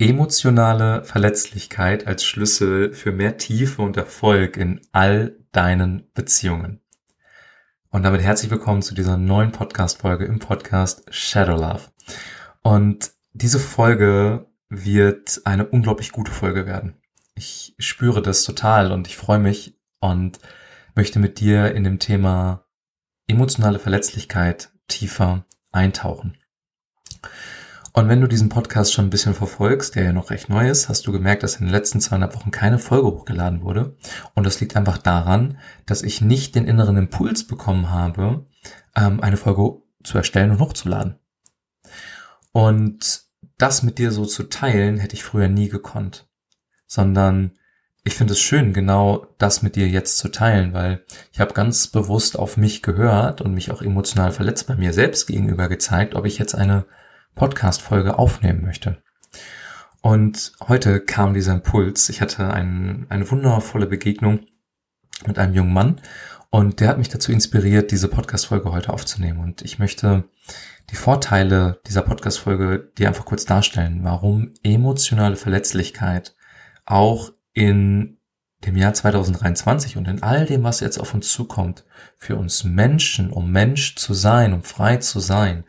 Emotionale Verletzlichkeit als Schlüssel für mehr Tiefe und Erfolg in all deinen Beziehungen. Und damit herzlich willkommen zu dieser neuen Podcast-Folge im Podcast Shadow Love. Und diese Folge wird eine unglaublich gute Folge werden. Ich spüre das total und ich freue mich und möchte mit dir in dem Thema emotionale Verletzlichkeit tiefer eintauchen. Und wenn du diesen Podcast schon ein bisschen verfolgst, der ja noch recht neu ist, hast du gemerkt, dass in den letzten zweieinhalb Wochen keine Folge hochgeladen wurde. Und das liegt einfach daran, dass ich nicht den inneren Impuls bekommen habe, ähm, eine Folge zu erstellen und hochzuladen. Und das mit dir so zu teilen, hätte ich früher nie gekonnt. Sondern ich finde es schön, genau das mit dir jetzt zu teilen, weil ich habe ganz bewusst auf mich gehört und mich auch emotional verletzt bei mir selbst gegenüber gezeigt, ob ich jetzt eine Podcast-Folge aufnehmen möchte. Und heute kam dieser Impuls. Ich hatte ein, eine wundervolle Begegnung mit einem jungen Mann und der hat mich dazu inspiriert, diese Podcast-Folge heute aufzunehmen. Und ich möchte die Vorteile dieser Podcast-Folge dir einfach kurz darstellen, warum emotionale Verletzlichkeit auch in dem Jahr 2023 und in all dem, was jetzt auf uns zukommt, für uns Menschen, um Mensch zu sein, um frei zu sein,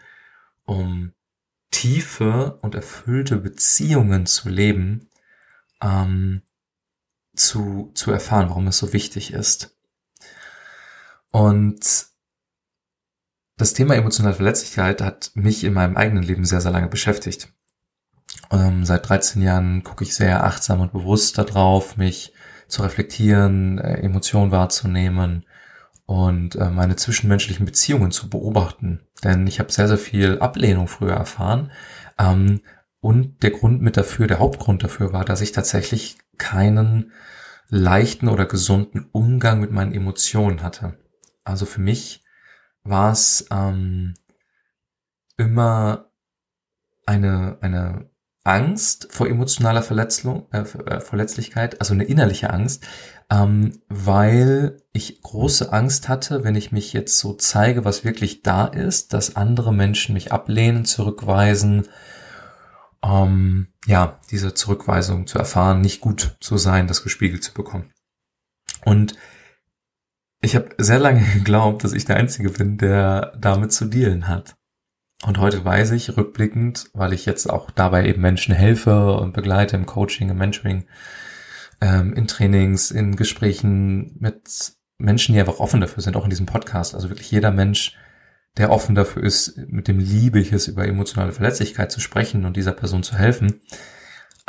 um tiefe und erfüllte Beziehungen zu leben, ähm, zu, zu erfahren, warum es so wichtig ist. Und das Thema emotionale Verletzlichkeit hat mich in meinem eigenen Leben sehr, sehr lange beschäftigt. Ähm, seit 13 Jahren gucke ich sehr achtsam und bewusst darauf, mich zu reflektieren, äh, Emotionen wahrzunehmen, und äh, meine zwischenmenschlichen Beziehungen zu beobachten. Denn ich habe sehr, sehr viel Ablehnung früher erfahren. Ähm, und der Grund mit dafür, der Hauptgrund dafür war, dass ich tatsächlich keinen leichten oder gesunden Umgang mit meinen Emotionen hatte. Also für mich war es ähm, immer eine, eine Angst vor emotionaler Verletzung, äh, äh, Verletzlichkeit, also eine innerliche Angst, ähm, weil ich große Angst hatte, wenn ich mich jetzt so zeige, was wirklich da ist, dass andere Menschen mich ablehnen, zurückweisen, ähm, ja, diese Zurückweisung zu erfahren, nicht gut zu sein, das gespiegelt zu bekommen. Und ich habe sehr lange geglaubt, dass ich der Einzige bin, der damit zu dealen hat. Und heute weiß ich rückblickend, weil ich jetzt auch dabei eben Menschen helfe und begleite im Coaching, im Mentoring, ähm, in Trainings, in Gesprächen mit Menschen, die einfach offen dafür sind, auch in diesem Podcast. Also wirklich jeder Mensch, der offen dafür ist, mit dem liebe ich es, über emotionale Verletzlichkeit zu sprechen und dieser Person zu helfen.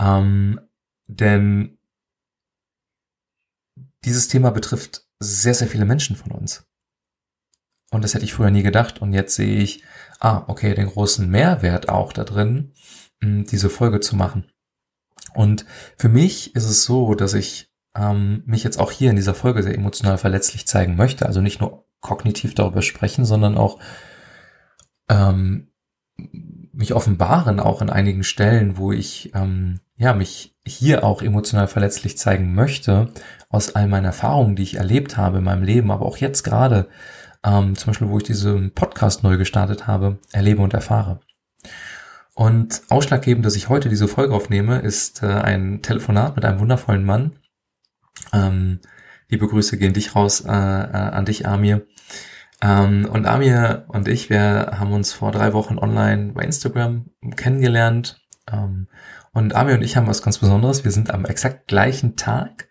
Ähm, denn dieses Thema betrifft sehr, sehr viele Menschen von uns. Und das hätte ich früher nie gedacht. Und jetzt sehe ich, ah, okay, den großen Mehrwert auch da drin, diese Folge zu machen. Und für mich ist es so, dass ich ähm, mich jetzt auch hier in dieser Folge sehr emotional verletzlich zeigen möchte. Also nicht nur kognitiv darüber sprechen, sondern auch ähm, mich offenbaren, auch in einigen Stellen, wo ich ähm, ja mich hier auch emotional verletzlich zeigen möchte, aus all meinen Erfahrungen, die ich erlebt habe in meinem Leben, aber auch jetzt gerade, ähm, zum Beispiel, wo ich diesen Podcast neu gestartet habe, erlebe und erfahre. Und ausschlaggebend, dass ich heute diese Folge aufnehme, ist äh, ein Telefonat mit einem wundervollen Mann. Ähm, liebe Grüße gehen dich raus äh, äh, an dich, Amir. Ähm, und Amir und ich, wir haben uns vor drei Wochen online bei Instagram kennengelernt. Ähm, und Amir und ich haben was ganz Besonderes. Wir sind am exakt gleichen Tag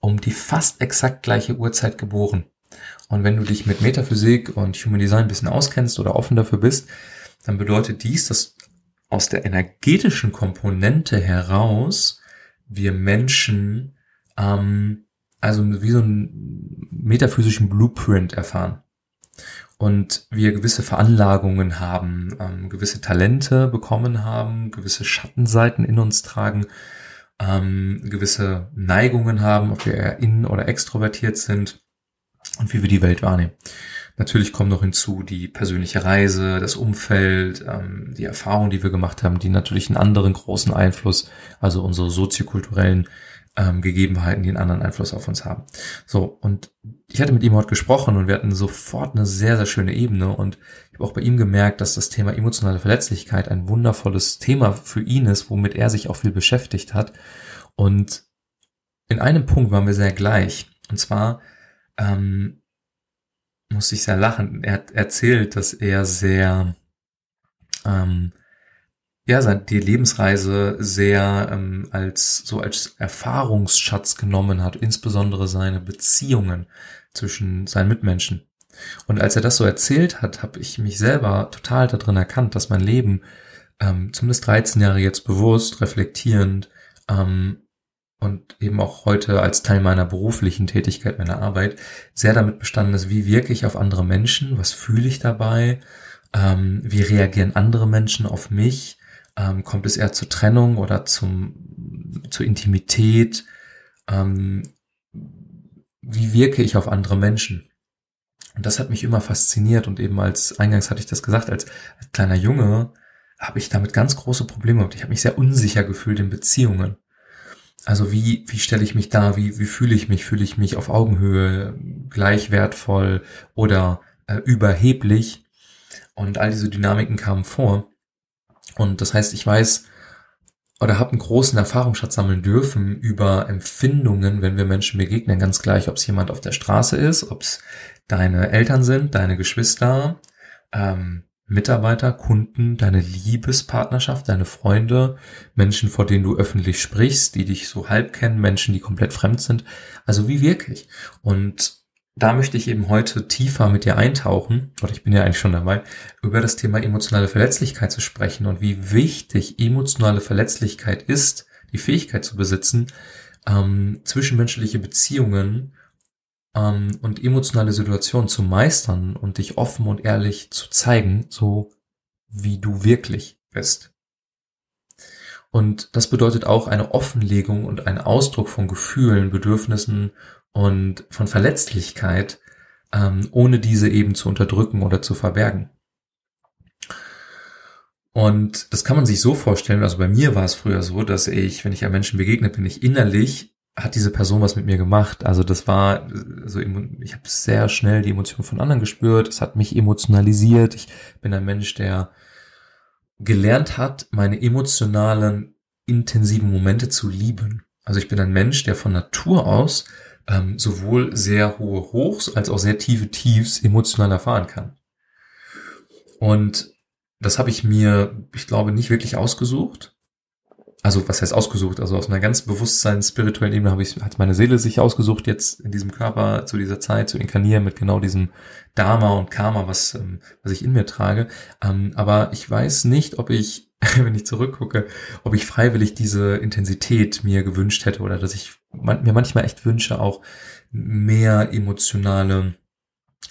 um die fast exakt gleiche Uhrzeit geboren. Und wenn du dich mit Metaphysik und Human Design ein bisschen auskennst oder offen dafür bist, dann bedeutet dies, dass aus der energetischen Komponente heraus wir Menschen ähm, also wie so einen metaphysischen Blueprint erfahren und wir gewisse Veranlagungen haben, ähm, gewisse Talente bekommen haben, gewisse Schattenseiten in uns tragen, ähm, gewisse Neigungen haben, ob wir eher innen oder extrovertiert sind und wie wir die Welt wahrnehmen. Natürlich kommen noch hinzu die persönliche Reise, das Umfeld, ähm, die Erfahrungen, die wir gemacht haben, die natürlich einen anderen großen Einfluss, also unsere soziokulturellen ähm, Gegebenheiten, die einen anderen Einfluss auf uns haben. So, und ich hatte mit ihm heute gesprochen und wir hatten sofort eine sehr, sehr schöne Ebene und ich habe auch bei ihm gemerkt, dass das Thema emotionale Verletzlichkeit ein wundervolles Thema für ihn ist, womit er sich auch viel beschäftigt hat. Und in einem Punkt waren wir sehr gleich. Und zwar ähm, muss ich sehr lachen. Er hat erzählt, dass er sehr ähm, ja, die Lebensreise sehr ähm, als so als Erfahrungsschatz genommen hat, insbesondere seine Beziehungen zwischen seinen Mitmenschen. Und als er das so erzählt hat, habe ich mich selber total darin erkannt, dass mein Leben ähm, zumindest 13 Jahre jetzt bewusst, reflektierend ähm, und eben auch heute als Teil meiner beruflichen Tätigkeit, meiner Arbeit, sehr damit bestanden ist, wie wirke ich auf andere Menschen, was fühle ich dabei, ähm, wie reagieren andere Menschen auf mich, ähm, kommt es eher zur Trennung oder zum, zur Intimität? Ähm, wie wirke ich auf andere Menschen? Und das hat mich immer fasziniert und eben als, eingangs hatte ich das gesagt, als, als kleiner Junge habe ich damit ganz große Probleme gehabt. Ich habe mich sehr unsicher gefühlt in Beziehungen. Also wie, wie stelle ich mich da? Wie, wie fühle ich mich? Fühle ich mich auf Augenhöhe, gleich wertvoll oder äh, überheblich? Und all diese Dynamiken kamen vor. Und das heißt, ich weiß oder habe einen großen Erfahrungsschatz sammeln dürfen über Empfindungen, wenn wir Menschen begegnen, ganz gleich, ob es jemand auf der Straße ist, ob es deine Eltern sind, deine Geschwister, ähm, Mitarbeiter, Kunden, deine Liebespartnerschaft, deine Freunde, Menschen, vor denen du öffentlich sprichst, die dich so halb kennen, Menschen, die komplett fremd sind. Also wie wirklich? Und da möchte ich eben heute tiefer mit dir eintauchen, oder ich bin ja eigentlich schon dabei, über das Thema emotionale Verletzlichkeit zu sprechen und wie wichtig emotionale Verletzlichkeit ist, die Fähigkeit zu besitzen, ähm, zwischenmenschliche Beziehungen ähm, und emotionale Situationen zu meistern und dich offen und ehrlich zu zeigen, so wie du wirklich bist. Und das bedeutet auch eine Offenlegung und ein Ausdruck von Gefühlen, Bedürfnissen und von Verletzlichkeit, ähm, ohne diese eben zu unterdrücken oder zu verbergen. Und das kann man sich so vorstellen, also bei mir war es früher so, dass ich, wenn ich einem Menschen begegnet bin, ich innerlich hat diese Person was mit mir gemacht. Also das war so, ich habe sehr schnell die Emotionen von anderen gespürt. Es hat mich emotionalisiert. Ich bin ein Mensch, der gelernt hat, meine emotionalen, intensiven Momente zu lieben. Also ich bin ein Mensch, der von Natur aus ähm, sowohl sehr hohe Hochs als auch sehr tiefe Tiefs emotional erfahren kann. Und das habe ich mir, ich glaube, nicht wirklich ausgesucht. Also was heißt ausgesucht? Also aus einer ganz bewusstsein spirituellen Ebene habe ich, hat meine Seele sich ausgesucht, jetzt in diesem Körper zu dieser Zeit zu inkarnieren mit genau diesem Dharma und Karma, was, ähm, was ich in mir trage. Ähm, aber ich weiß nicht, ob ich, wenn ich zurückgucke, ob ich freiwillig diese Intensität mir gewünscht hätte oder dass ich mir manchmal echt wünsche, auch mehr emotionale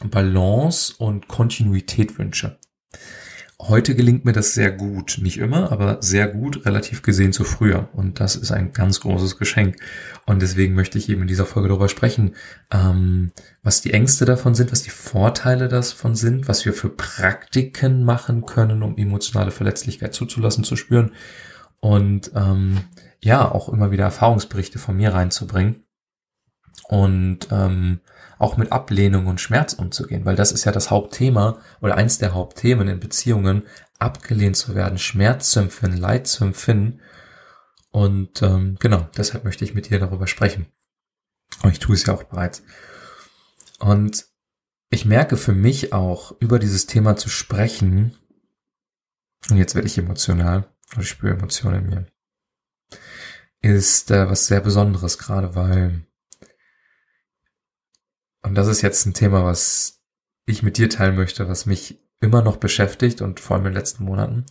Balance und Kontinuität wünsche. Heute gelingt mir das sehr gut. Nicht immer, aber sehr gut, relativ gesehen zu früher. Und das ist ein ganz großes Geschenk. Und deswegen möchte ich eben in dieser Folge darüber sprechen, ähm, was die Ängste davon sind, was die Vorteile davon sind, was wir für Praktiken machen können, um emotionale Verletzlichkeit zuzulassen, zu spüren. Und ähm, ja, auch immer wieder Erfahrungsberichte von mir reinzubringen und ähm, auch mit Ablehnung und Schmerz umzugehen, weil das ist ja das Hauptthema oder eins der Hauptthemen in Beziehungen, abgelehnt zu werden, Schmerz zu empfinden, Leid zu empfinden. Und ähm, genau, deshalb möchte ich mit dir darüber sprechen. Und ich tue es ja auch bereits. Und ich merke für mich auch, über dieses Thema zu sprechen, und jetzt werde ich emotional, und ich spüre Emotionen in mir, ist äh, was sehr Besonderes, gerade weil, und das ist jetzt ein Thema, was ich mit dir teilen möchte, was mich immer noch beschäftigt und vor allem in den letzten Monaten.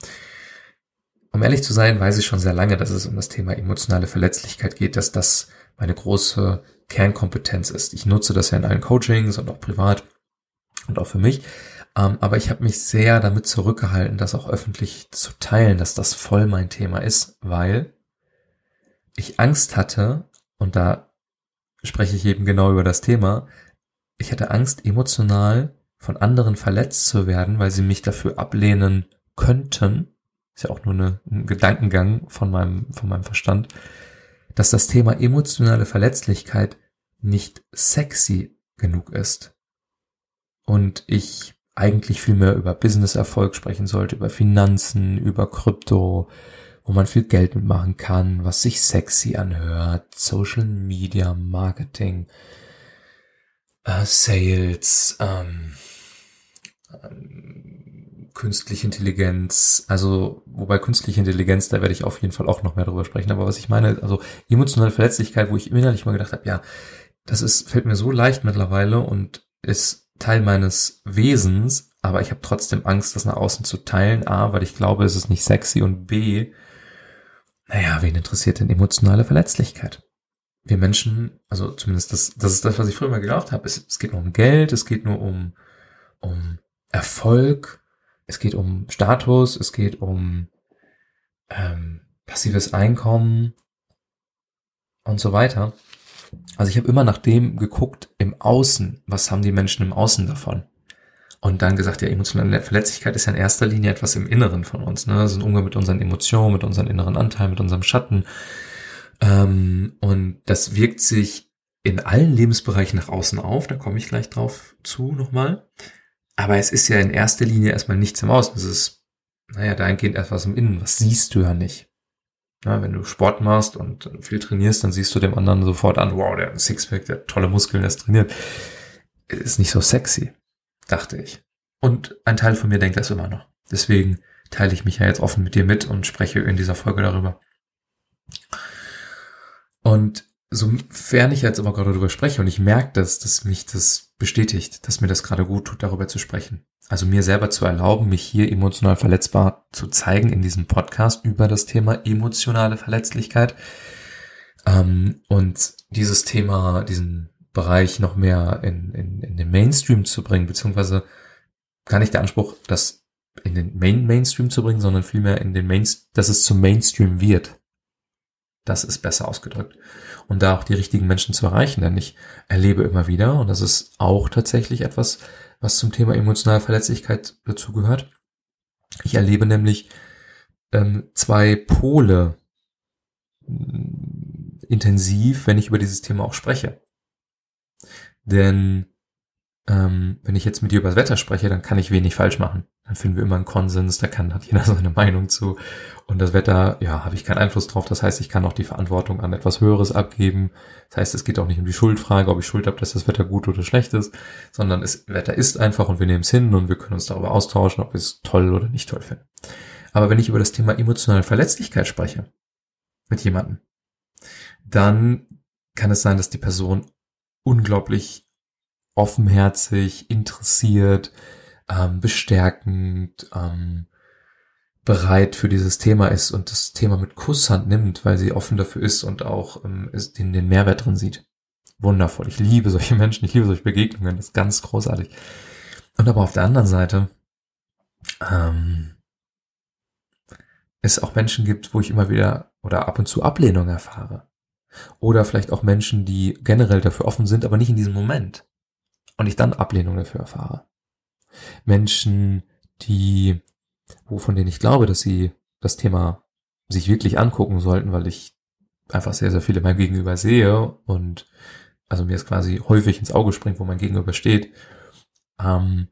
Um ehrlich zu sein, weiß ich schon sehr lange, dass es um das Thema emotionale Verletzlichkeit geht, dass das meine große Kernkompetenz ist. Ich nutze das ja in allen Coachings und auch privat und auch für mich. Ähm, aber ich habe mich sehr damit zurückgehalten, das auch öffentlich zu teilen, dass das voll mein Thema ist, weil ich Angst hatte, und da spreche ich eben genau über das Thema, ich hatte Angst, emotional von anderen verletzt zu werden, weil sie mich dafür ablehnen könnten. Ist ja auch nur eine, ein Gedankengang von meinem, von meinem Verstand. dass das Thema emotionale Verletzlichkeit nicht sexy genug ist. Und ich eigentlich viel mehr über Business-Erfolg sprechen sollte, über Finanzen, über Krypto, wo man viel Geld mitmachen kann, was sich sexy anhört, Social Media, Marketing, äh, Sales, ähm, ähm, künstliche Intelligenz, also wobei künstliche Intelligenz, da werde ich auf jeden Fall auch noch mehr drüber sprechen, aber was ich meine, also emotionale Verletzlichkeit, wo ich innerlich mal gedacht habe, ja, das ist fällt mir so leicht mittlerweile und ist Teil meines Wesens, aber ich habe trotzdem Angst, das nach außen zu teilen. A, weil ich glaube, es ist nicht sexy und B, naja, wen interessiert denn emotionale Verletzlichkeit? Wir Menschen, also zumindest das, das ist das, was ich früher mal geglaubt habe. Es, es geht nur um Geld, es geht nur um, um Erfolg, es geht um Status, es geht um ähm, passives Einkommen und so weiter. Also ich habe immer nach dem geguckt im Außen, was haben die Menschen im Außen davon? Und dann gesagt, ja, emotionale Verletzlichkeit ist ja in erster Linie etwas im Inneren von uns. Ne? Das ist ein Umgang mit unseren Emotionen, mit unseren inneren Anteilen, mit unserem Schatten. Ähm, und das wirkt sich in allen Lebensbereichen nach außen auf. Da komme ich gleich drauf zu nochmal. Aber es ist ja in erster Linie erstmal nichts im Außen. Es ist, naja, dahingehend etwas im Innen. Was siehst du ja nicht. Ja, wenn du Sport machst und viel trainierst, dann siehst du dem anderen sofort an, wow, der hat einen Sixpack, der hat tolle Muskeln, der ist trainiert. Ist nicht so sexy, dachte ich. Und ein Teil von mir denkt das immer noch. Deswegen teile ich mich ja jetzt offen mit dir mit und spreche in dieser Folge darüber. Und sofern ich jetzt aber gerade darüber spreche und ich merke das, dass mich das bestätigt, dass mir das gerade gut tut, darüber zu sprechen. Also mir selber zu erlauben, mich hier emotional verletzbar zu zeigen in diesem Podcast über das Thema emotionale Verletzlichkeit. Ähm, und dieses Thema, diesen Bereich noch mehr in, in, in den Mainstream zu bringen, beziehungsweise gar nicht der Anspruch, das in den Main Mainstream zu bringen, sondern vielmehr in den Main, dass es zum Mainstream wird. Das ist besser ausgedrückt. Und da auch die richtigen Menschen zu erreichen, denn ich erlebe immer wieder, und das ist auch tatsächlich etwas, was zum Thema emotionale Verletzlichkeit dazugehört. Ich erlebe nämlich ähm, zwei Pole äh, intensiv, wenn ich über dieses Thema auch spreche. Denn ähm, wenn ich jetzt mit dir über das Wetter spreche, dann kann ich wenig falsch machen. Dann finden wir immer einen Konsens, da kann, hat jeder seine Meinung zu. Und das Wetter, ja, habe ich keinen Einfluss drauf. Das heißt, ich kann auch die Verantwortung an etwas Höheres abgeben. Das heißt, es geht auch nicht um die Schuldfrage, ob ich Schuld habe, dass das Wetter gut oder schlecht ist, sondern das Wetter ist einfach und wir nehmen es hin und wir können uns darüber austauschen, ob wir es toll oder nicht toll finden. Aber wenn ich über das Thema emotionale Verletzlichkeit spreche mit jemandem, dann kann es sein, dass die Person unglaublich offenherzig, interessiert, ähm, bestärkend, ähm, bereit für dieses Thema ist und das Thema mit Kusshand nimmt, weil sie offen dafür ist und auch ähm, den, den Mehrwert drin sieht. Wundervoll. Ich liebe solche Menschen, ich liebe solche Begegnungen, das ist ganz großartig. Und aber auf der anderen Seite ähm, es auch Menschen gibt, wo ich immer wieder oder ab und zu Ablehnung erfahre. Oder vielleicht auch Menschen, die generell dafür offen sind, aber nicht in diesem Moment und ich dann Ablehnung dafür erfahre. Menschen, die, wovon denen ich glaube, dass sie das Thema sich wirklich angucken sollten, weil ich einfach sehr, sehr viele meinem Gegenüber sehe und also mir ist quasi häufig ins Auge springt, wo mein Gegenüber steht. Ähm,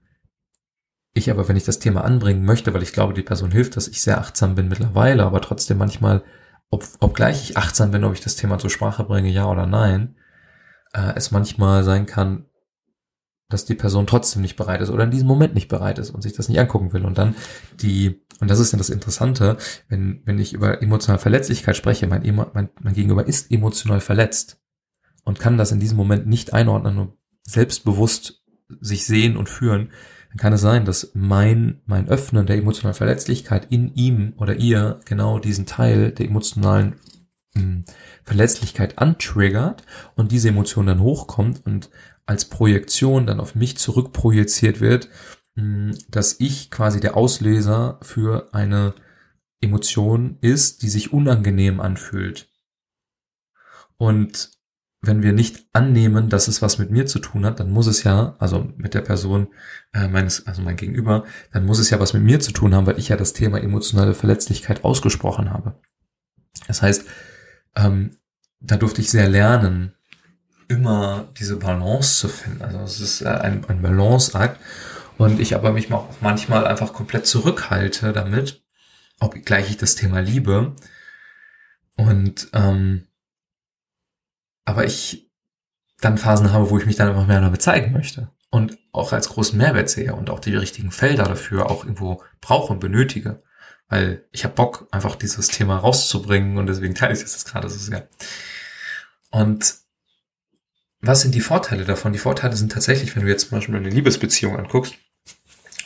ich aber, wenn ich das Thema anbringen möchte, weil ich glaube, die Person hilft, dass ich sehr achtsam bin mittlerweile, aber trotzdem manchmal, ob, obgleich ich achtsam bin, ob ich das Thema zur Sprache bringe, ja oder nein, äh, es manchmal sein kann, dass die Person trotzdem nicht bereit ist oder in diesem Moment nicht bereit ist und sich das nicht angucken will. Und dann die, und das ist ja das Interessante, wenn, wenn ich über emotionale Verletzlichkeit spreche, mein, mein, mein Gegenüber ist emotional verletzt und kann das in diesem Moment nicht einordnen und selbstbewusst sich sehen und führen, dann kann es sein, dass mein, mein Öffnen der emotionalen Verletzlichkeit in ihm oder ihr genau diesen Teil der emotionalen mh, hm, Verletzlichkeit antriggert und diese Emotion dann hochkommt und als Projektion dann auf mich zurückprojiziert wird, hm, dass ich quasi der Auslöser für eine Emotion ist, die sich unangenehm anfühlt. Und wenn wir nicht annehmen, dass es was mit mir zu tun hat, dann muss es ja, also mit der Person äh, meines, also mein Gegenüber, dann muss es ja was mit mir zu tun haben, weil ich ja das Thema emotionale Verletzlichkeit ausgesprochen habe. Das heißt, ähm, da durfte ich sehr lernen, immer diese Balance zu finden. Also es ist ein, ein Balanceakt und ich aber mich auch manchmal einfach komplett zurückhalte damit, obgleich ich das Thema liebe. Und ähm, aber ich dann Phasen habe, wo ich mich dann einfach mehr damit zeigen möchte und auch als großen Mehrwert sehe und auch die richtigen Felder dafür auch irgendwo brauche und benötige. Weil ich habe Bock, einfach dieses Thema rauszubringen und deswegen teile ich das gerade so sehr. Und was sind die Vorteile davon? Die Vorteile sind tatsächlich, wenn du jetzt zum Beispiel eine Liebesbeziehung anguckst,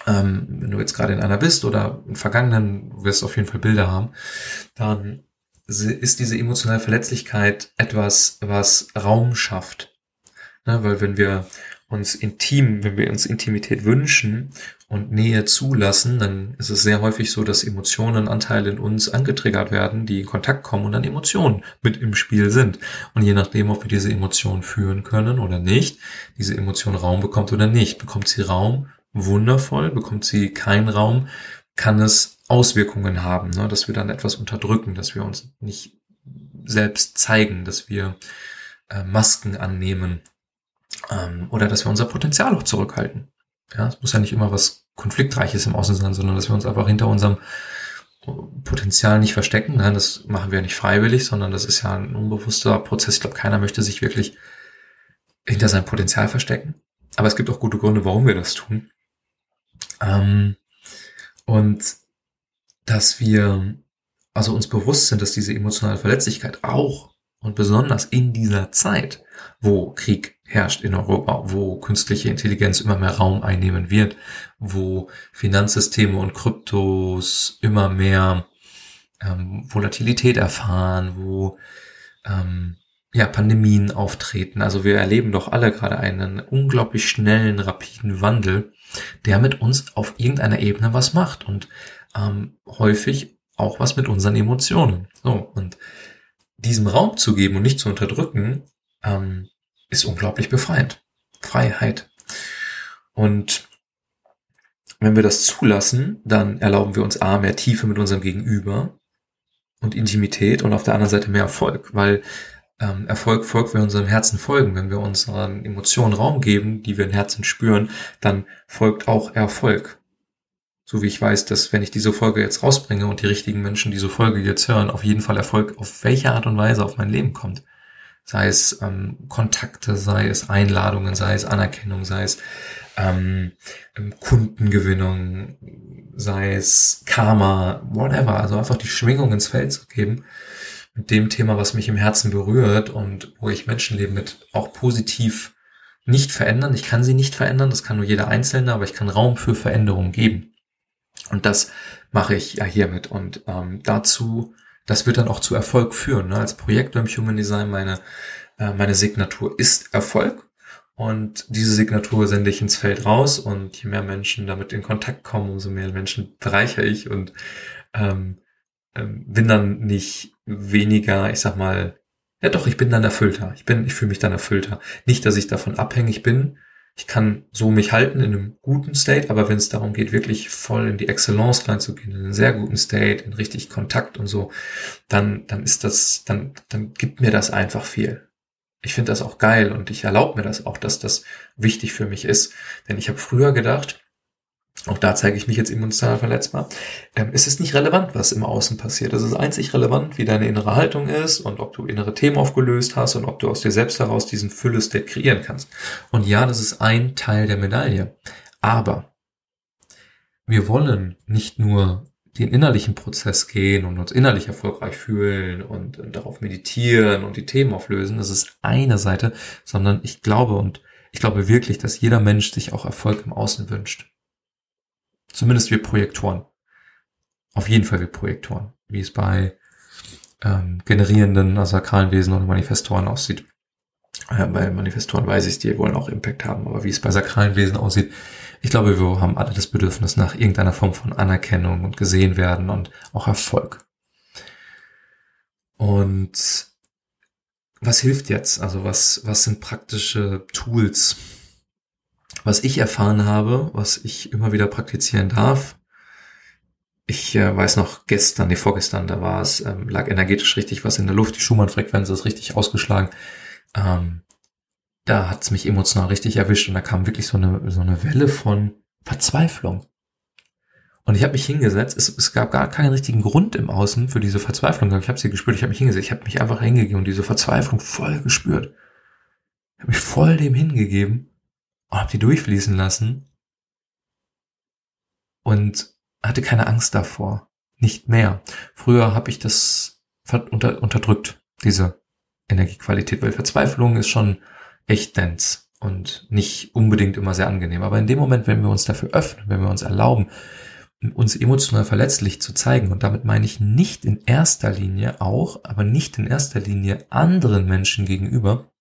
ähm, wenn du jetzt gerade in einer bist oder im Vergangenen, du wirst auf jeden Fall Bilder haben, dann ist diese emotionale Verletzlichkeit etwas, was Raum schafft. Ne, weil wenn wir uns intim, wenn wir uns Intimität wünschen und Nähe zulassen, dann ist es sehr häufig so, dass Emotionen, Anteile in uns angetriggert werden, die in Kontakt kommen und dann Emotionen mit im Spiel sind. Und je nachdem, ob wir diese Emotionen führen können oder nicht, diese Emotion Raum bekommt oder nicht, bekommt sie Raum, wundervoll, bekommt sie keinen Raum, kann es Auswirkungen haben, ne, dass wir dann etwas unterdrücken, dass wir uns nicht selbst zeigen, dass wir äh, Masken annehmen ähm, oder dass wir unser Potenzial auch zurückhalten. Ja, es muss ja nicht immer was Konfliktreiches im Außen sein, sondern dass wir uns einfach hinter unserem Potenzial nicht verstecken. Nein, das machen wir nicht freiwillig, sondern das ist ja ein unbewusster Prozess. Ich glaube, keiner möchte sich wirklich hinter seinem Potenzial verstecken. Aber es gibt auch gute Gründe, warum wir das tun. Ähm, und dass wir also uns bewusst sind, dass diese emotionale Verletzlichkeit auch und besonders in dieser Zeit, wo Krieg herrscht in Europa, wo künstliche Intelligenz immer mehr Raum einnehmen wird, wo Finanzsysteme und Kryptos immer mehr ähm, Volatilität erfahren, wo ähm, ja, Pandemien auftreten. Also wir erleben doch alle gerade einen unglaublich schnellen, rapiden Wandel, der mit uns auf irgendeiner Ebene was macht und ähm, häufig auch was mit unseren Emotionen. So, und diesem Raum zu geben und nicht zu unterdrücken, ähm, ist unglaublich befreiend. Freiheit. Und wenn wir das zulassen, dann erlauben wir uns A, mehr Tiefe mit unserem Gegenüber und Intimität und auf der anderen Seite mehr Erfolg, weil ähm, Erfolg folgt, wenn wir unserem Herzen folgen. Wenn wir unseren Emotionen Raum geben, die wir im Herzen spüren, dann folgt auch Erfolg. So wie ich weiß, dass wenn ich diese Folge jetzt rausbringe und die richtigen Menschen diese Folge jetzt hören, auf jeden Fall Erfolg auf welche Art und Weise auf mein Leben kommt. Sei es ähm, Kontakte, sei es Einladungen, sei es Anerkennung, sei es ähm, ähm Kundengewinnung, sei es Karma, whatever. Also einfach die Schwingung ins Feld zu geben mit dem Thema, was mich im Herzen berührt und wo ich Menschenleben mit auch positiv nicht verändern. Ich kann sie nicht verändern, das kann nur jeder Einzelne, aber ich kann Raum für Veränderungen geben. Und das mache ich ja hiermit. Und ähm, dazu, das wird dann auch zu Erfolg führen. Ne? Als Projektor im Human Design, meine, äh, meine Signatur ist Erfolg. Und diese Signatur sende ich ins Feld raus. Und je mehr Menschen damit in Kontakt kommen, umso mehr Menschen bereichere ich und ähm, ähm, bin dann nicht weniger, ich sag mal, ja doch, ich bin dann erfüllter. Ich bin, ich fühle mich dann erfüllter. Nicht, dass ich davon abhängig bin, ich kann so mich halten in einem guten State, aber wenn es darum geht, wirklich voll in die Excellence reinzugehen, in einen sehr guten State, in richtig Kontakt und so, dann, dann ist das, dann, dann gibt mir das einfach viel. Ich finde das auch geil und ich erlaube mir das auch, dass das wichtig für mich ist. Denn ich habe früher gedacht, auch da zeige ich mich jetzt emotional verletzbar. Ähm, es ist nicht relevant, was im Außen passiert. Es ist einzig relevant, wie deine innere Haltung ist und ob du innere Themen aufgelöst hast und ob du aus dir selbst heraus diesen Fülle-State kreieren kannst. Und ja, das ist ein Teil der Medaille. Aber wir wollen nicht nur den innerlichen Prozess gehen und uns innerlich erfolgreich fühlen und, und darauf meditieren und die Themen auflösen. Das ist eine Seite, sondern ich glaube und ich glaube wirklich, dass jeder Mensch sich auch Erfolg im Außen wünscht. Zumindest wir Projektoren. Auf jeden Fall wir Projektoren. Wie es bei ähm, generierenden, sakralen Wesen oder Manifestoren aussieht. Äh, bei Manifestoren weiß ich, die wollen auch Impact haben, aber wie es bei sakralen Wesen aussieht, ich glaube, wir haben alle das Bedürfnis nach irgendeiner Form von Anerkennung und gesehen werden und auch Erfolg. Und was hilft jetzt? Also was, was sind praktische Tools, was ich erfahren habe, was ich immer wieder praktizieren darf, ich äh, weiß noch, gestern, nee, vorgestern, da war es, ähm, lag energetisch richtig was in der Luft, die Schumann-Frequenz ist richtig ausgeschlagen. Ähm, da hat's mich emotional richtig erwischt und da kam wirklich so eine, so eine Welle von Verzweiflung. Und ich habe mich hingesetzt, es, es gab gar keinen richtigen Grund im Außen für diese Verzweiflung, ich habe sie gespürt, ich habe mich hingesetzt, ich habe mich einfach hingegeben und diese Verzweiflung voll gespürt. Ich habe mich voll dem hingegeben und habe die durchfließen lassen und hatte keine Angst davor. Nicht mehr. Früher habe ich das unter, unterdrückt, diese Energiequalität, weil Verzweiflung ist schon echt dense und nicht unbedingt immer sehr angenehm. Aber in dem Moment, wenn wir uns dafür öffnen, wenn wir uns erlauben, uns emotional verletzlich zu zeigen, und damit meine ich nicht in erster Linie auch, aber nicht in erster Linie anderen Menschen gegenüber,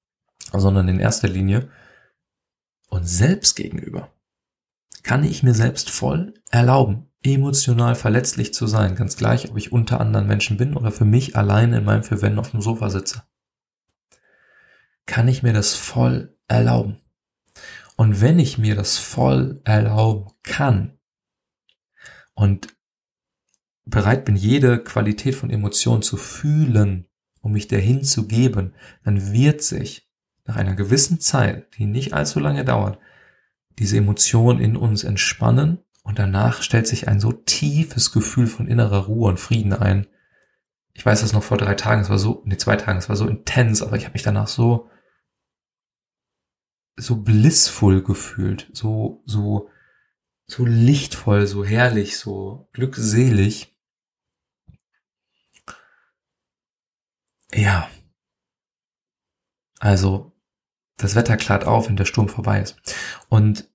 sondern in erster Linie uns selbst gegenüber, kann ich mir selbst voll erlauben, emotional verletzlich zu sein, ganz gleich, ob ich unter anderen Menschen bin oder für mich allein in meinem Für auf dem Sofa sitze. Kann ich mir das voll erlauben? Und wenn ich mir das voll erlauben kann und bereit bin, jede Qualität von Emotionen zu fühlen, um mich dahin zu geben, dann wird sich nach einer gewissen Zeit, die nicht allzu lange dauert, diese Emotion in uns entspannen und danach stellt sich ein so tiefes Gefühl von innerer Ruhe und Frieden ein. Ich weiß das noch vor drei Tagen, es war so, nee, zwei Tagen, es war so intens, aber ich habe mich danach so, so blissvoll gefühlt, so, so, so lichtvoll, so herrlich, so glückselig. Ja. Also, das Wetter klart auf, wenn der Sturm vorbei ist. Und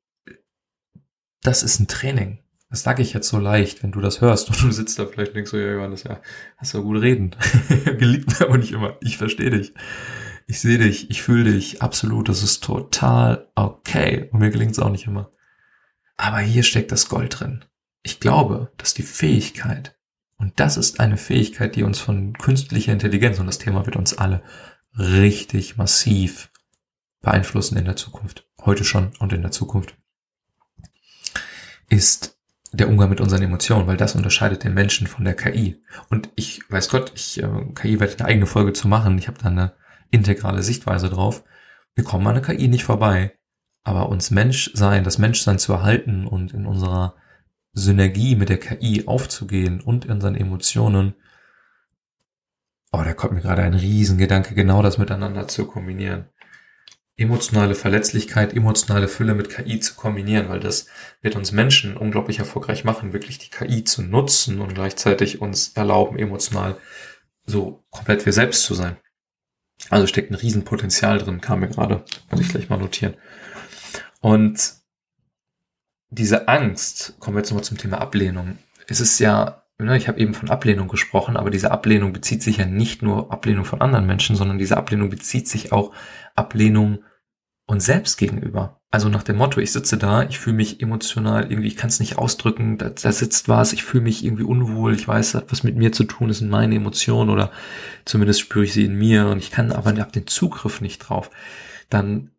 das ist ein Training. Das sage ich jetzt so leicht, wenn du das hörst und du sitzt da vielleicht und denkst so, ja, Johannes, ja, hast du gut reden. Gelingt mir aber nicht immer. Ich verstehe dich. Ich sehe dich, ich fühle dich, absolut, das ist total okay. Und mir gelingt es auch nicht immer. Aber hier steckt das Gold drin. Ich glaube, dass die Fähigkeit, und das ist eine Fähigkeit, die uns von künstlicher Intelligenz, und das Thema wird uns alle richtig massiv beeinflussen in der Zukunft. Heute schon und in der Zukunft ist der Umgang mit unseren Emotionen, weil das unterscheidet den Menschen von der KI. Und ich weiß Gott, ich äh, KI werde eine eigene Folge zu machen. Ich habe da eine integrale Sichtweise drauf. Wir kommen an der KI nicht vorbei, aber uns Menschsein, das Menschsein zu erhalten und in unserer Synergie mit der KI aufzugehen und in unseren Emotionen, oh, da kommt mir gerade ein Riesengedanke, genau das miteinander zu kombinieren emotionale Verletzlichkeit, emotionale Fülle mit KI zu kombinieren, weil das wird uns Menschen unglaublich erfolgreich machen, wirklich die KI zu nutzen und gleichzeitig uns erlauben, emotional so komplett wir selbst zu sein. Also steckt ein Riesenpotenzial drin, kam mir gerade, muss ich gleich mal notieren. Und diese Angst, kommen wir jetzt nochmal zum Thema Ablehnung. Es ist ja, ne, ich habe eben von Ablehnung gesprochen, aber diese Ablehnung bezieht sich ja nicht nur Ablehnung von anderen Menschen, sondern diese Ablehnung bezieht sich auch Ablehnung und selbst gegenüber. Also nach dem Motto, ich sitze da, ich fühle mich emotional irgendwie, ich kann es nicht ausdrücken, da, da sitzt was, ich fühle mich irgendwie unwohl, ich weiß, was mit mir zu tun, das sind meine Emotionen oder zumindest spüre ich sie in mir und ich kann aber habe den Zugriff nicht drauf. Dann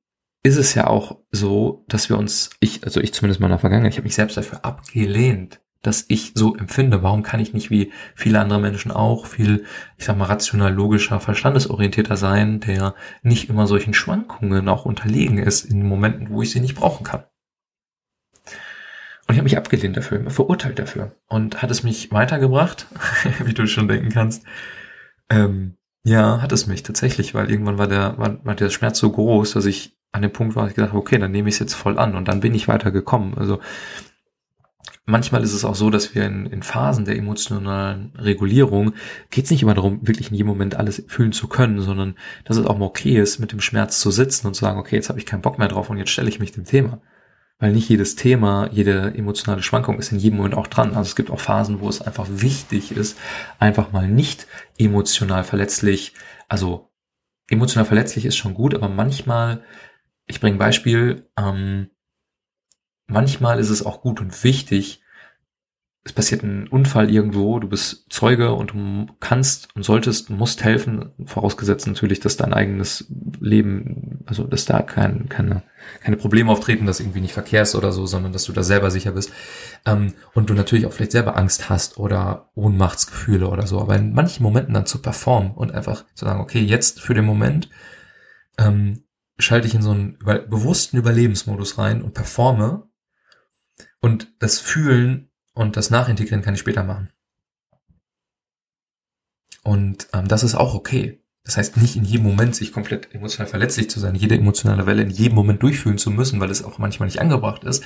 ist es ja auch so, dass wir uns, ich, also ich zumindest mal in der Vergangenheit, ich habe mich selbst dafür abgelehnt, dass ich so empfinde. Warum kann ich nicht wie viele andere Menschen auch viel, ich sag mal, rational, logischer, verstandesorientierter sein, der nicht immer solchen Schwankungen auch unterlegen ist in Momenten, wo ich sie nicht brauchen kann. Und ich habe mich abgelehnt dafür, verurteilt dafür. Und hat es mich weitergebracht, wie du schon denken kannst. Ähm, ja, hat es mich tatsächlich, weil irgendwann war der, war, war der Schmerz so groß, dass ich an dem Punkt war, ich gedacht, okay, dann nehme ich es jetzt voll an und dann bin ich weitergekommen. Also manchmal ist es auch so, dass wir in, in Phasen der emotionalen Regulierung geht es nicht immer darum, wirklich in jedem Moment alles fühlen zu können, sondern dass es auch mal okay ist, mit dem Schmerz zu sitzen und zu sagen, okay, jetzt habe ich keinen Bock mehr drauf und jetzt stelle ich mich dem Thema. Weil nicht jedes Thema, jede emotionale Schwankung ist in jedem Moment auch dran. Also es gibt auch Phasen, wo es einfach wichtig ist, einfach mal nicht emotional verletzlich, also emotional verletzlich ist schon gut, aber manchmal, ich bringe ein Beispiel, ähm, manchmal ist es auch gut und wichtig, es passiert ein Unfall irgendwo, du bist Zeuge und du kannst und solltest, musst helfen, vorausgesetzt natürlich, dass dein eigenes Leben also dass da kein, keine, keine Probleme auftreten, dass irgendwie nicht verkehrst oder so, sondern dass du da selber sicher bist. Ähm, und du natürlich auch vielleicht selber Angst hast oder Ohnmachtsgefühle oder so. Aber in manchen Momenten dann zu performen und einfach zu sagen, okay, jetzt für den Moment ähm, schalte ich in so einen über, bewussten Überlebensmodus rein und performe. Und das Fühlen und das Nachintegrieren kann ich später machen. Und ähm, das ist auch okay. Das heißt, nicht in jedem Moment sich komplett emotional verletzlich zu sein, jede emotionale Welle in jedem Moment durchfühlen zu müssen, weil es auch manchmal nicht angebracht ist.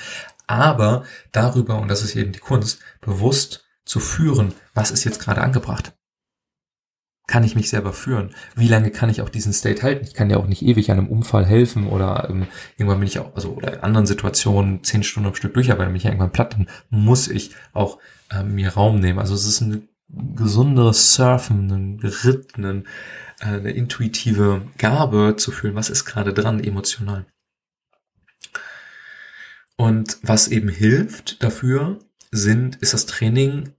Aber darüber, und das ist eben die Kunst, bewusst zu führen, was ist jetzt gerade angebracht. Kann ich mich selber führen? Wie lange kann ich auch diesen State halten? Ich kann ja auch nicht ewig einem Unfall helfen oder ähm, irgendwann bin ich auch, also oder in anderen Situationen zehn Stunden am Stück durcharbeiten, bin ich ja irgendwann platt, dann muss ich auch ähm, mir Raum nehmen. Also es ist ein gesunderes Surfen, ein Ritt, ein eine intuitive Gabe zu fühlen, was ist gerade dran emotional. Und was eben hilft dafür, sind, ist das Training,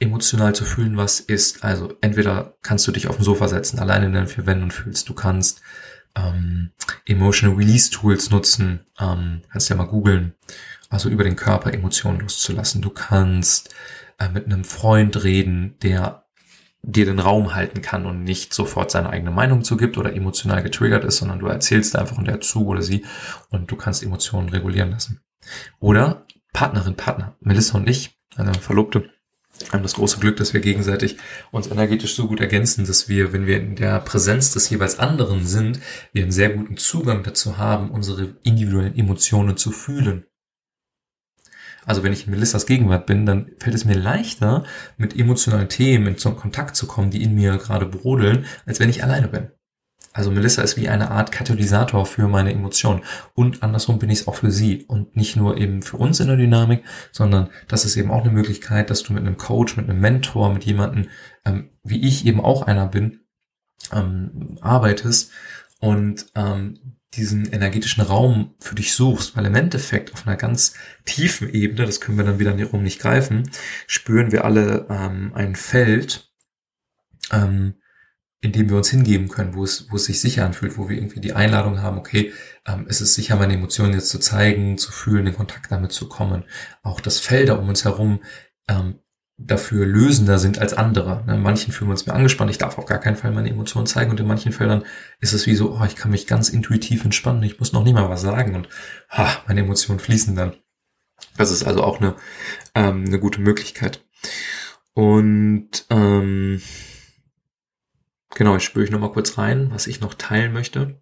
emotional zu fühlen, was ist. Also entweder kannst du dich auf dem Sofa setzen, alleine in deinen vier Wänden und fühlst, du kannst ähm, Emotional Release Tools nutzen, ähm, kannst ja mal googeln, also über den Körper Emotionen loszulassen. Du kannst äh, mit einem Freund reden, der dir den Raum halten kann und nicht sofort seine eigene Meinung zugibt oder emotional getriggert ist, sondern du erzählst einfach und der zu oder sie und du kannst Emotionen regulieren lassen. Oder Partnerin, Partner, Melissa und ich, eine Verlobte, haben das große Glück, dass wir gegenseitig uns energetisch so gut ergänzen, dass wir, wenn wir in der Präsenz des jeweils anderen sind, wir einen sehr guten Zugang dazu haben, unsere individuellen Emotionen zu fühlen. Also wenn ich in Melissas Gegenwart bin, dann fällt es mir leichter, mit emotionalen Themen in Kontakt zu kommen, die in mir gerade brodeln, als wenn ich alleine bin. Also Melissa ist wie eine Art Katalysator für meine Emotionen. Und andersrum bin ich es auch für sie. Und nicht nur eben für uns in der Dynamik, sondern das ist eben auch eine Möglichkeit, dass du mit einem Coach, mit einem Mentor, mit jemandem, ähm, wie ich eben auch einer bin, ähm, arbeitest und ähm, diesen energetischen Raum für dich suchst, weil im Endeffekt auf einer ganz tiefen Ebene, das können wir dann wieder wiederum nicht greifen, spüren wir alle ähm, ein Feld, ähm, in dem wir uns hingeben können, wo es, wo es sich sicher anfühlt, wo wir irgendwie die Einladung haben, okay, ähm, es ist sicher, meine Emotionen jetzt zu zeigen, zu fühlen, in Kontakt damit zu kommen. Auch das Felder um uns herum ähm, dafür lösender sind als andere. In manchen fühlen wir uns mehr angespannt, ich darf auf gar keinen Fall meine Emotionen zeigen und in manchen Feldern ist es wie so, oh, ich kann mich ganz intuitiv entspannen, ich muss noch nicht mal was sagen und ha, meine Emotionen fließen dann. Das ist also auch eine, ähm, eine gute Möglichkeit. Und ähm, genau, ich spüre ich noch mal kurz rein, was ich noch teilen möchte.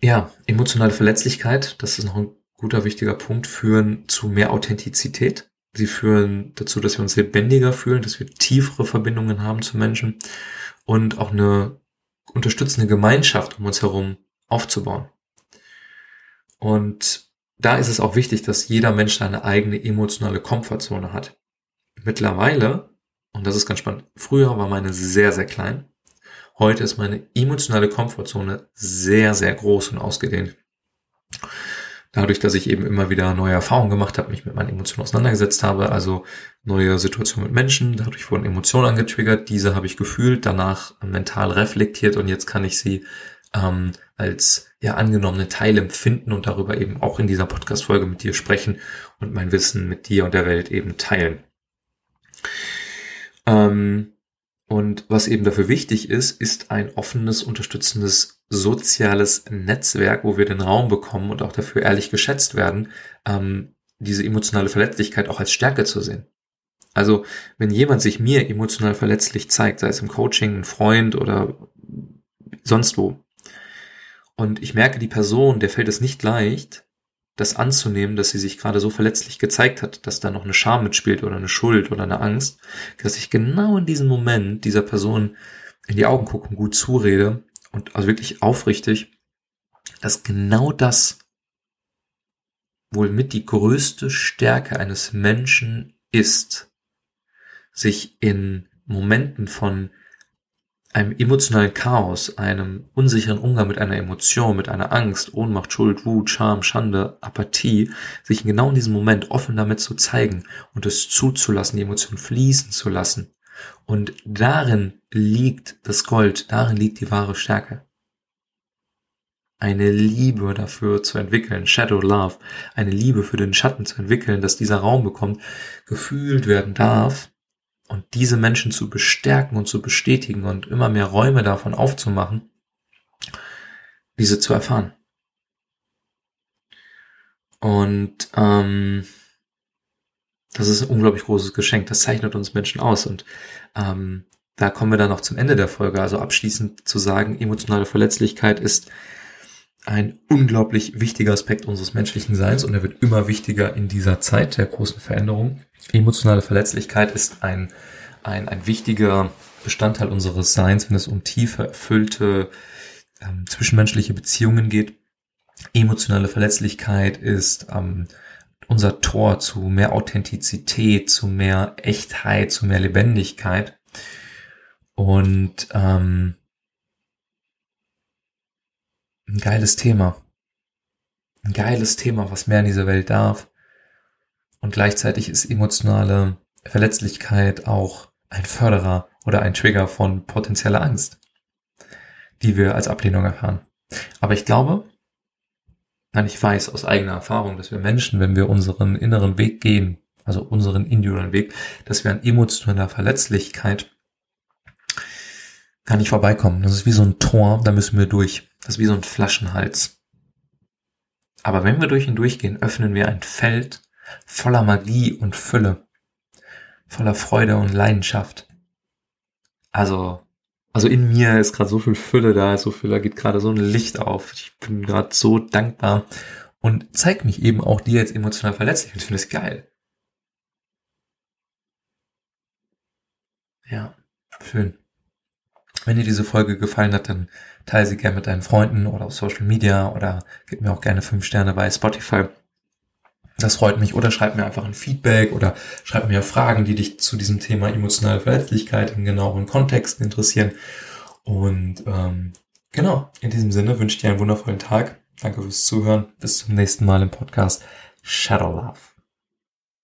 Ja, emotionale Verletzlichkeit, das ist noch ein guter, wichtiger Punkt, führen zu mehr Authentizität. Sie führen dazu, dass wir uns lebendiger fühlen, dass wir tiefere Verbindungen haben zu Menschen und auch eine unterstützende Gemeinschaft um uns herum aufzubauen. Und da ist es auch wichtig, dass jeder Mensch seine eigene emotionale Komfortzone hat. Mittlerweile, und das ist ganz spannend, früher war meine sehr, sehr klein. Heute ist meine emotionale Komfortzone sehr, sehr groß und ausgedehnt dadurch, dass ich eben immer wieder neue Erfahrungen gemacht habe, mich mit meinen Emotionen auseinandergesetzt habe, also neue Situationen mit Menschen, dadurch wurden Emotionen angetriggert, diese habe ich gefühlt, danach mental reflektiert und jetzt kann ich sie ähm, als ja angenommene Teil empfinden und darüber eben auch in dieser Podcast-Folge mit dir sprechen und mein Wissen mit dir und der Welt eben teilen. Ähm, und was eben dafür wichtig ist, ist ein offenes, unterstützendes soziales Netzwerk, wo wir den Raum bekommen und auch dafür ehrlich geschätzt werden, ähm, diese emotionale Verletzlichkeit auch als Stärke zu sehen. Also wenn jemand sich mir emotional verletzlich zeigt, sei es im Coaching, ein Freund oder sonst wo, und ich merke, die Person, der fällt es nicht leicht, das anzunehmen, dass sie sich gerade so verletzlich gezeigt hat, dass da noch eine Scham mitspielt oder eine Schuld oder eine Angst, dass ich genau in diesem Moment dieser Person in die Augen gucke und gut zurede und also wirklich aufrichtig, dass genau das wohl mit die größte Stärke eines Menschen ist, sich in Momenten von einem emotionalen Chaos, einem unsicheren Umgang mit einer Emotion, mit einer Angst, Ohnmacht, Schuld, Wut, Scham, Schande, Apathie, sich genau in diesem Moment offen damit zu zeigen und es zuzulassen, die Emotion fließen zu lassen Und darin liegt das Gold, darin liegt die wahre Stärke. Eine Liebe dafür zu entwickeln, Shadow Love, eine Liebe für den Schatten zu entwickeln, dass dieser Raum bekommt, gefühlt werden darf und diese Menschen zu bestärken und zu bestätigen und immer mehr Räume davon aufzumachen, diese zu erfahren. Und ähm, das ist ein unglaublich großes Geschenk. Das zeichnet uns Menschen aus. Und ähm, da kommen wir dann noch zum Ende der Folge. Also abschließend zu sagen, emotionale Verletzlichkeit ist ein unglaublich wichtiger Aspekt unseres menschlichen Seins und er wird immer wichtiger in dieser Zeit der großen Veränderung. Emotionale Verletzlichkeit ist ein, ein, ein wichtiger Bestandteil unseres Seins, wenn es um tiefe, erfüllte ähm, zwischenmenschliche Beziehungen geht. Emotionale Verletzlichkeit ist ähm, unser Tor zu mehr Authentizität, zu mehr Echtheit, zu mehr Lebendigkeit. Und ähm, ein geiles Thema. Ein geiles Thema, was mehr in dieser Welt darf. Und gleichzeitig ist emotionale Verletzlichkeit auch ein Förderer oder ein Trigger von potenzieller Angst, die wir als Ablehnung erfahren. Aber ich glaube, nein, ich weiß aus eigener Erfahrung, dass wir Menschen, wenn wir unseren inneren Weg gehen, also unseren individuellen Weg, dass wir an emotionaler Verletzlichkeit gar nicht vorbeikommen. Das ist wie so ein Tor, da müssen wir durch. Das ist wie so ein Flaschenhals. Aber wenn wir durch ihn durchgehen, öffnen wir ein Feld voller Magie und Fülle, voller Freude und Leidenschaft. Also, also in mir ist gerade so viel Fülle da, so viel, da geht gerade so ein Licht auf. Ich bin gerade so dankbar und zeig mich eben auch dir jetzt emotional verletzlich. Ich finde es geil. Ja, schön. Wenn dir diese Folge gefallen hat, dann teile sie gerne mit deinen Freunden oder auf Social Media oder gib mir auch gerne fünf Sterne bei Spotify. Das freut mich. Oder schreib mir einfach ein Feedback oder schreib mir Fragen, die dich zu diesem Thema emotionale Verletzlichkeit in genaueren Kontexten interessieren. Und ähm, genau, in diesem Sinne wünsche ich dir einen wundervollen Tag. Danke fürs Zuhören. Bis zum nächsten Mal im Podcast Shadow Love.